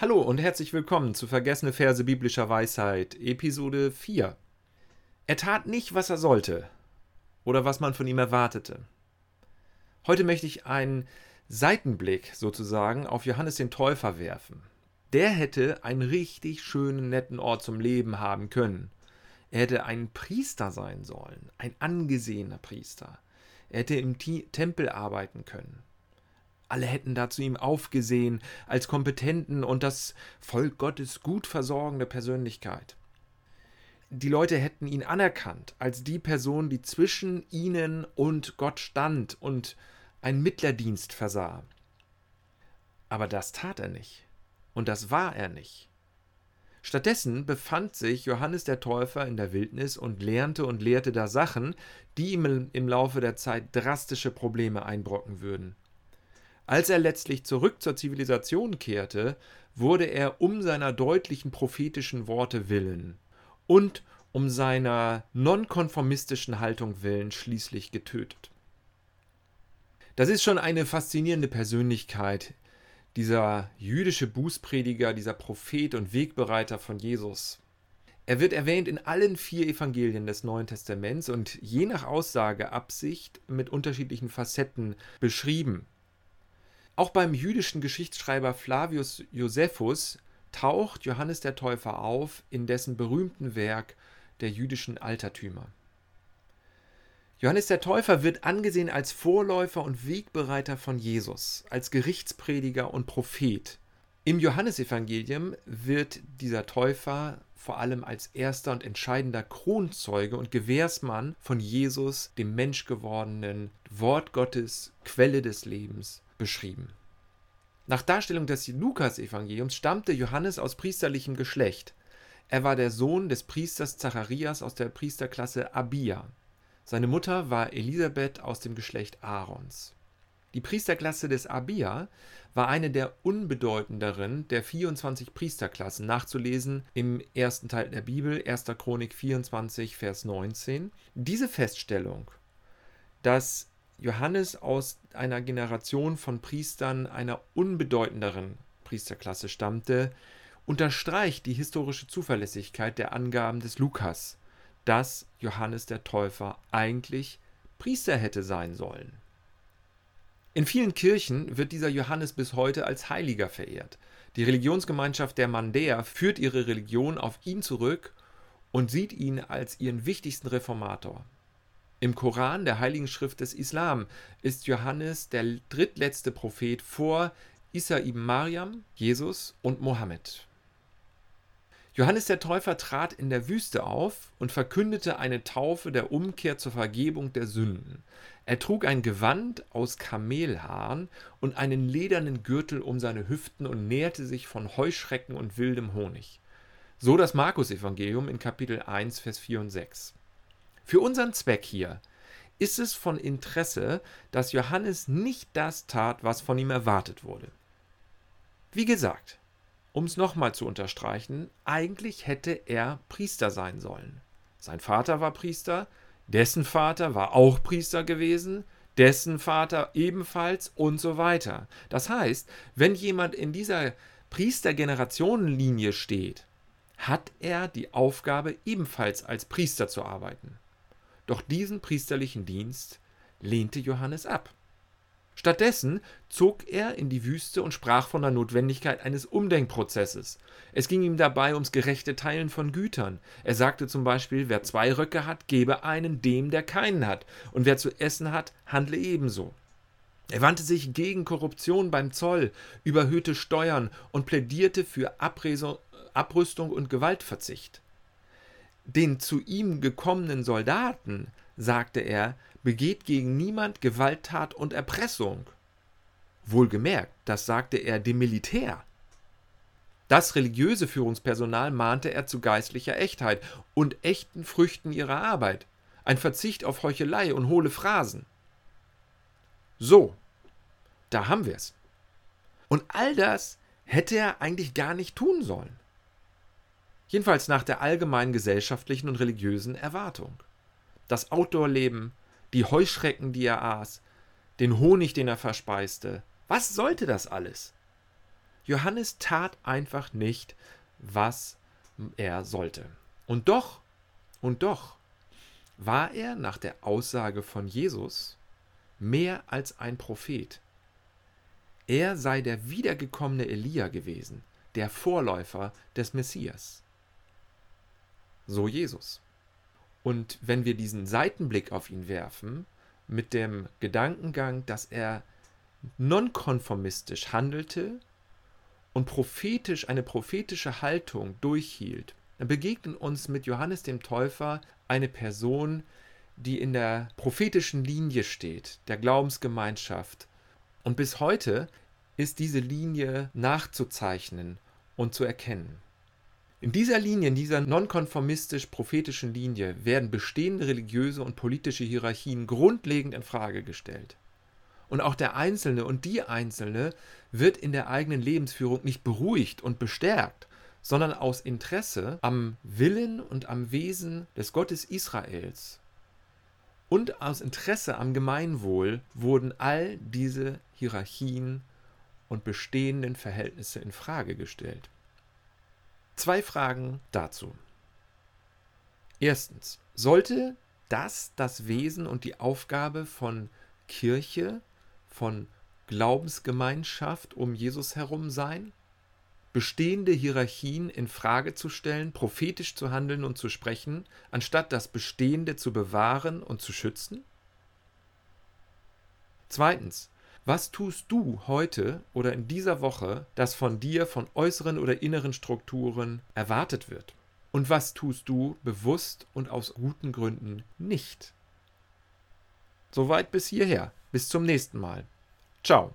Hallo und herzlich willkommen zu Vergessene Verse biblischer Weisheit, Episode 4. Er tat nicht, was er sollte oder was man von ihm erwartete. Heute möchte ich einen Seitenblick sozusagen auf Johannes den Täufer werfen. Der hätte einen richtig schönen, netten Ort zum Leben haben können. Er hätte ein Priester sein sollen, ein angesehener Priester. Er hätte im Tempel arbeiten können. Alle hätten da zu ihm aufgesehen als kompetenten und das Volk Gottes gut versorgende Persönlichkeit. Die Leute hätten ihn anerkannt als die Person, die zwischen ihnen und Gott stand und einen Mittlerdienst versah. Aber das tat er nicht. Und das war er nicht. Stattdessen befand sich Johannes der Täufer in der Wildnis und lernte und lehrte da Sachen, die ihm im Laufe der Zeit drastische Probleme einbrocken würden. Als er letztlich zurück zur Zivilisation kehrte, wurde er um seiner deutlichen prophetischen Worte willen und um seiner nonkonformistischen Haltung willen schließlich getötet. Das ist schon eine faszinierende Persönlichkeit, dieser jüdische Bußprediger, dieser Prophet und Wegbereiter von Jesus. Er wird erwähnt in allen vier Evangelien des Neuen Testaments und je nach Aussage Absicht mit unterschiedlichen Facetten beschrieben. Auch beim jüdischen Geschichtsschreiber Flavius Josephus taucht Johannes der Täufer auf in dessen berühmten Werk der jüdischen Altertümer. Johannes der Täufer wird angesehen als Vorläufer und Wegbereiter von Jesus, als Gerichtsprediger und Prophet. Im Johannesevangelium wird dieser Täufer vor allem als erster und entscheidender Kronzeuge und Gewährsmann von Jesus, dem menschgewordenen Wort Gottes, Quelle des Lebens, beschrieben. Nach Darstellung des Lukas-Evangeliums stammte Johannes aus priesterlichem Geschlecht. Er war der Sohn des Priesters Zacharias aus der Priesterklasse Abia. Seine Mutter war Elisabeth aus dem Geschlecht Aarons. Die Priesterklasse des Abia war eine der unbedeutenderen der 24 Priesterklassen, nachzulesen im ersten Teil der Bibel, 1. Chronik 24, Vers 19. Diese Feststellung, dass Johannes aus einer Generation von Priestern einer unbedeutenderen Priesterklasse stammte, unterstreicht die historische Zuverlässigkeit der Angaben des Lukas, dass Johannes der Täufer eigentlich Priester hätte sein sollen. In vielen Kirchen wird dieser Johannes bis heute als Heiliger verehrt. Die Religionsgemeinschaft der Mandäer führt ihre Religion auf ihn zurück und sieht ihn als ihren wichtigsten Reformator. Im Koran, der Heiligen Schrift des Islam, ist Johannes der drittletzte Prophet vor Isa ibn Mariam, Jesus und Mohammed. Johannes der Täufer trat in der Wüste auf und verkündete eine Taufe der Umkehr zur Vergebung der Sünden. Er trug ein Gewand aus Kamelhaaren und einen ledernen Gürtel um seine Hüften und nährte sich von Heuschrecken und wildem Honig. So das Markus-Evangelium in Kapitel 1, Vers 4 und 6. Für unseren Zweck hier ist es von Interesse, dass Johannes nicht das tat, was von ihm erwartet wurde. Wie gesagt, um es nochmal zu unterstreichen, eigentlich hätte er Priester sein sollen. Sein Vater war Priester, dessen Vater war auch Priester gewesen, dessen Vater ebenfalls und so weiter. Das heißt, wenn jemand in dieser Priestergenerationenlinie steht, hat er die Aufgabe, ebenfalls als Priester zu arbeiten. Doch diesen priesterlichen Dienst lehnte Johannes ab. Stattdessen zog er in die Wüste und sprach von der Notwendigkeit eines Umdenkprozesses. Es ging ihm dabei ums gerechte Teilen von Gütern. Er sagte zum Beispiel, wer zwei Röcke hat, gebe einen dem, der keinen hat, und wer zu essen hat, handle ebenso. Er wandte sich gegen Korruption beim Zoll, überhöhte Steuern und plädierte für Abrüstung und Gewaltverzicht. Den zu ihm gekommenen Soldaten, sagte er, begeht gegen niemand Gewalttat und Erpressung. Wohlgemerkt, das sagte er dem Militär. Das religiöse Führungspersonal mahnte er zu geistlicher Echtheit und echten Früchten ihrer Arbeit, ein Verzicht auf Heuchelei und hohle Phrasen. So, da haben wir's. Und all das hätte er eigentlich gar nicht tun sollen jedenfalls nach der allgemeinen gesellschaftlichen und religiösen Erwartung. Das Outdoor-Leben, die Heuschrecken, die er aß, den Honig, den er verspeiste, was sollte das alles? Johannes tat einfach nicht, was er sollte. Und doch, und doch war er nach der Aussage von Jesus mehr als ein Prophet. Er sei der wiedergekommene Elia gewesen, der Vorläufer des Messias. So Jesus. Und wenn wir diesen Seitenblick auf ihn werfen, mit dem Gedankengang, dass er nonkonformistisch handelte und prophetisch eine prophetische Haltung durchhielt, dann begegnet uns mit Johannes dem Täufer eine Person, die in der prophetischen Linie steht, der Glaubensgemeinschaft. Und bis heute ist diese Linie nachzuzeichnen und zu erkennen. In dieser Linie, in dieser nonkonformistisch-prophetischen Linie werden bestehende religiöse und politische Hierarchien grundlegend in Frage gestellt. Und auch der Einzelne und die Einzelne wird in der eigenen Lebensführung nicht beruhigt und bestärkt, sondern aus Interesse am Willen und am Wesen des Gottes Israels und aus Interesse am Gemeinwohl wurden all diese Hierarchien und bestehenden Verhältnisse in Frage gestellt. Zwei Fragen dazu. Erstens, sollte das das Wesen und die Aufgabe von Kirche, von Glaubensgemeinschaft um Jesus herum sein? bestehende Hierarchien in Frage zu stellen, prophetisch zu handeln und zu sprechen, anstatt das Bestehende zu bewahren und zu schützen? Zweitens, was tust du heute oder in dieser Woche, das von dir von äußeren oder inneren Strukturen erwartet wird? Und was tust du bewusst und aus guten Gründen nicht? Soweit bis hierher. Bis zum nächsten Mal. Ciao.